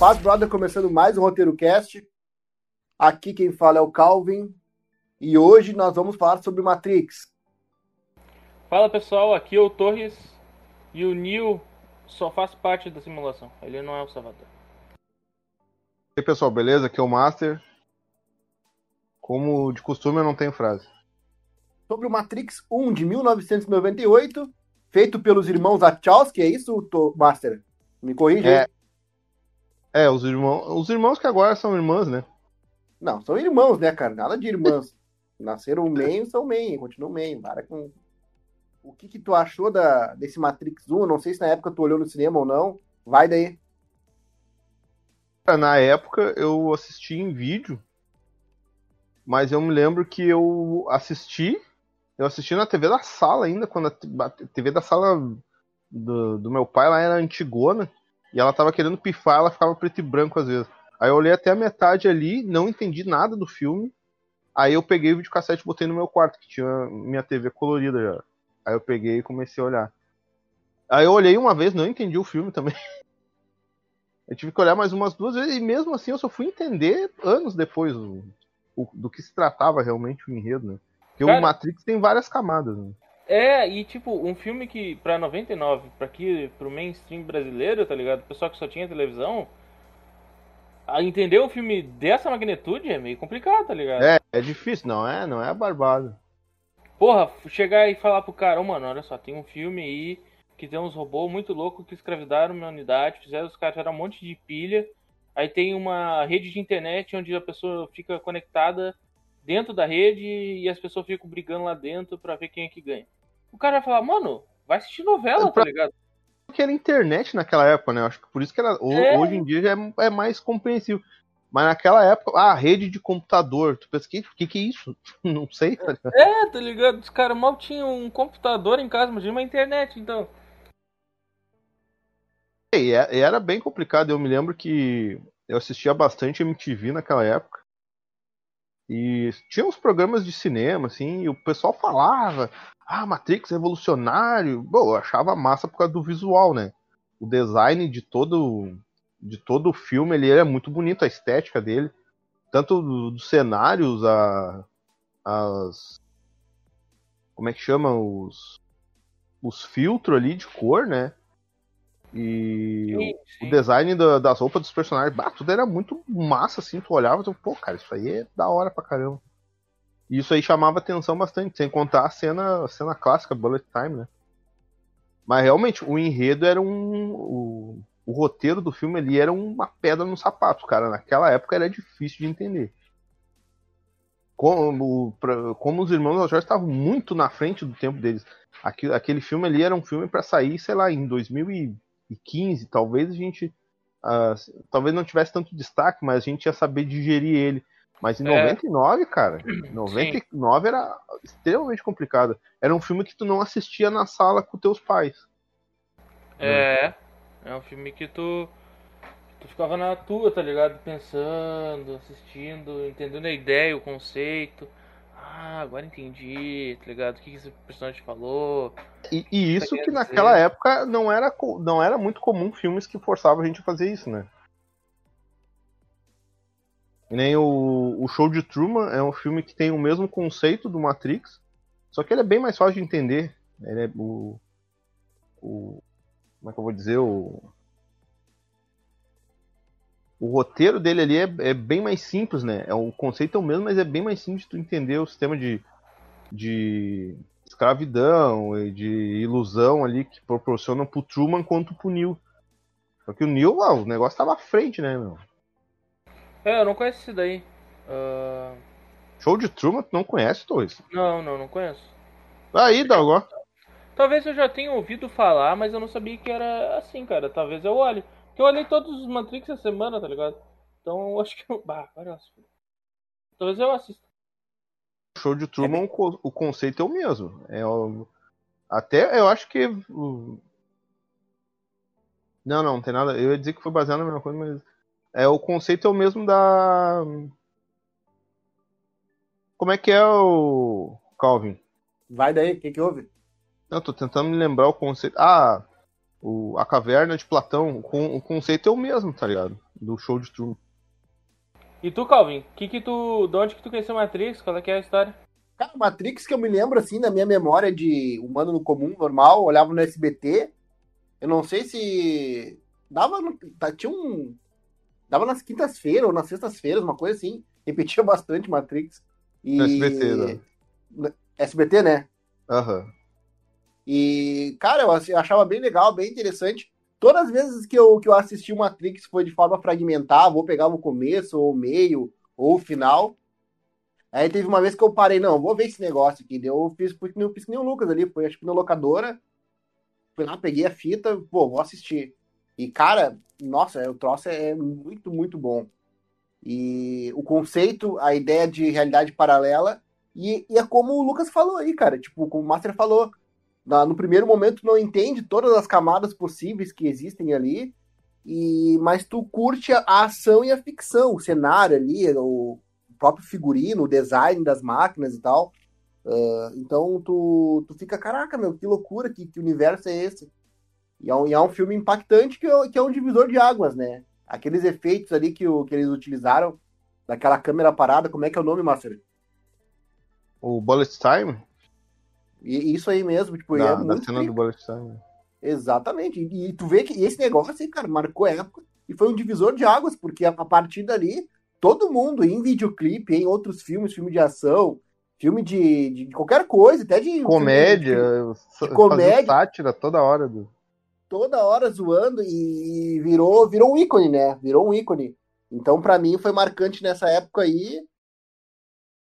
paz, brother, começando mais um Roteiro Cast. Aqui quem fala é o Calvin e hoje nós vamos falar sobre Matrix. Fala pessoal, aqui é o Torres e o Neo só faz parte da simulação, ele não é o Salvador. E aí pessoal, beleza? Aqui é o Master. Como de costume eu não tenho frase. Sobre o Matrix 1 de 1998, feito pelos irmãos Wachowski, é isso, Master? Me corrija é, é, os irmãos, os irmãos que agora são irmãs, né? Não, são irmãos, né, cara? Nada de irmãs. Nasceram meio, são meio, continuam meio. Para com... O que que tu achou da, desse Matrix 1? Não sei se na época tu olhou no cinema ou não. Vai daí. Na época eu assisti em vídeo, mas eu me lembro que eu assisti, eu assisti na TV da sala ainda, quando a TV da sala do, do meu pai lá era antigona. E ela tava querendo pifar, ela ficava preto e branco às vezes. Aí eu olhei até a metade ali, não entendi nada do filme. Aí eu peguei o videocassete e botei no meu quarto, que tinha minha TV colorida já. Aí eu peguei e comecei a olhar. Aí eu olhei uma vez, não entendi o filme também. Eu tive que olhar mais umas duas vezes, e mesmo assim eu só fui entender anos depois o, o, do que se tratava realmente o enredo, né? Porque Cara, o Matrix tem várias camadas, né? É, e tipo, um filme que pra 99, pra aqui, pro mainstream brasileiro, tá ligado? O pessoal que só tinha televisão, a entender um filme dessa magnitude é meio complicado, tá ligado? É, é difícil, não é? Não é barbado. Porra, chegar e falar pro cara, oh, mano, olha só, tem um filme aí que tem uns robôs muito loucos que escravidaram a humanidade, fizeram os caras tirar um monte de pilha. Aí tem uma rede de internet onde a pessoa fica conectada dentro da rede e as pessoas ficam brigando lá dentro para ver quem é que ganha o cara vai falar, mano, vai assistir novela, é pra... tá ligado? Que era internet naquela época, né? Acho que por isso que era. É. Hoje em dia já é, é mais compreensível. Mas naquela época, ah, rede de computador. Tu pensa, o que, que é isso? Não sei, tá ligado? É, tá ligado? Os caras mal tinham um computador em casa, mas tinha uma internet, então. E era bem complicado. Eu me lembro que eu assistia bastante MTV naquela época. E tinha uns programas de cinema, assim, e o pessoal falava, ah, Matrix revolucionário. Bom, eu achava massa por causa do visual, né? O design de todo de todo o filme, ele é muito bonito, a estética dele. Tanto dos cenários, a, as... Como é que chama? Os, os filtros ali de cor, né? E sim, sim. o design da, das roupas dos personagens, bah, tudo era muito massa, assim, tu olhava e tu, pô, cara, isso aí é da hora pra caramba. E isso aí chamava atenção bastante, sem contar a cena, a cena clássica, Bullet Time, né? Mas realmente, o enredo era um. O, o roteiro do filme ali era uma pedra no sapato, cara. Naquela época era difícil de entender. Como, pra, como os irmãos Jorge estavam muito na frente do tempo deles. Aquele, aquele filme ali era um filme para sair, sei lá, em 2015. Talvez a gente. Uh, talvez não tivesse tanto destaque, mas a gente ia saber digerir ele. Mas em 99, é. cara, 99 Sim. era extremamente complicado. Era um filme que tu não assistia na sala com teus pais. É, é um filme que tu tu ficava na tua, tá ligado? Pensando, assistindo, entendendo a ideia, o conceito. Ah, agora entendi, tá ligado? O que esse personagem falou. E, e isso que, que naquela época não era, não era muito comum filmes que forçavam a gente a fazer isso, né? Nem o, o Show de Truman é um filme que tem o mesmo conceito do Matrix, só que ele é bem mais fácil de entender. Ele é o, o como é que eu vou dizer o o roteiro dele ali é, é, bem mais simples, né? É, o conceito é o mesmo, mas é bem mais simples de tu entender o sistema de, de escravidão e de ilusão ali que proporcionam pro Truman quanto pro Neil. Só que o Neil, o negócio tava à frente, né, meu? É, eu não conheço esse daí. Uh... Show de Truman, tu não conhece, Torres? Não, não, não conheço. Aí, Dalgó. Talvez eu já tenha ouvido falar, mas eu não sabia que era assim, cara. Talvez eu olhe. Porque eu olhei todos os Matrix essa semana, tá ligado? Então eu acho que eu. Bah, olha Talvez eu assista. Show de Truman, é bem... o conceito é o mesmo. É o... Até eu acho que. Não, não, não tem nada. Eu ia dizer que foi baseado na mesma coisa, mas é, o conceito é o mesmo da. Como é que é o Calvin? Vai daí, o que, que houve? Eu tô tentando me lembrar o conceito. Ah, O, a caverna de Platão, com, o conceito é o mesmo, tá ligado? Do show de Truman. E tu, Calvin, que que tu, de onde que tu conheceu Matrix? Qual é que é a história? Cara, Matrix que eu me lembro, assim, na minha memória de humano no comum, normal, olhava no SBT. Eu não sei se. Dava. No... tá, Tinha um. Dava nas quintas-feiras ou nas sextas-feiras, uma coisa assim. Repetia bastante Matrix. E... No SBT, né? SBT, né? Aham. E, cara, eu eu achava bem legal, bem interessante. Todas as vezes que eu, que eu assisti o Matrix foi de forma fragmentada, vou pegar o começo, ou o meio, ou o final. Aí teve uma vez que eu parei, não, vou ver esse negócio aqui. Eu fiz, fiz, fiz que nem o Lucas ali, foi acho que na locadora. Fui lá, peguei a fita, pô, vou assistir. E, cara, nossa, o troço é muito, muito bom. E o conceito, a ideia de realidade paralela, e, e é como o Lucas falou aí, cara, tipo, como o Master falou, na, no primeiro momento não entende todas as camadas possíveis que existem ali, e mas tu curte a, a ação e a ficção, o cenário ali, o próprio figurino, o design das máquinas e tal. Uh, então tu, tu fica, caraca, meu, que loucura, que, que universo é esse? E é um, e é um filme impactante que, é- que é um divisor de águas, né? Aqueles efeitos ali que, o, que eles utilizaram, daquela câmera parada, como é que é o nome, Master? O Bullet Time? E isso aí mesmo, tipo, Da, é da muito cena do. Bullet Time. Exatamente. E, e tu vê que esse negócio, assim, cara, marcou época e foi um divisor de águas, porque a, a partir dali, todo mundo, em videoclipe, em outros filmes, filme de ação, filme de, de qualquer coisa, até de. Comédia, filme de, comédia. sátira toda hora. Do... toda hora zoando e virou, virou um ícone, né? Virou um ícone. Então, pra mim, foi marcante nessa época aí.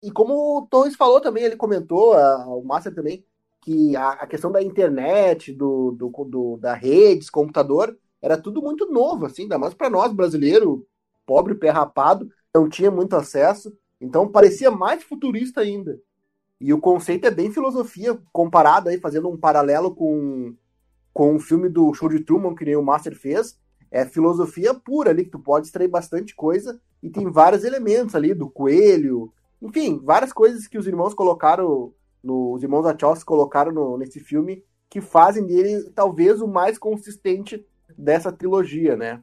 E como o Torres falou também, ele comentou, a- o Márcio também, que a, a questão da internet, do, do, do- da redes, computador, era tudo muito novo, assim, ainda mais pra nós, brasileiro, pobre, pé rapado, não tinha muito acesso. Então, parecia mais futurista ainda. E o conceito é bem filosofia, comparado aí, fazendo um paralelo com com o filme do Show de Truman, que nem o Master fez, é filosofia pura ali, que tu pode extrair bastante coisa, e tem vários elementos ali, do coelho, enfim, várias coisas que os irmãos colocaram, no, os irmãos Wachowski colocaram no- nesse filme, que fazem dele talvez o mais consistente dessa trilogia, né?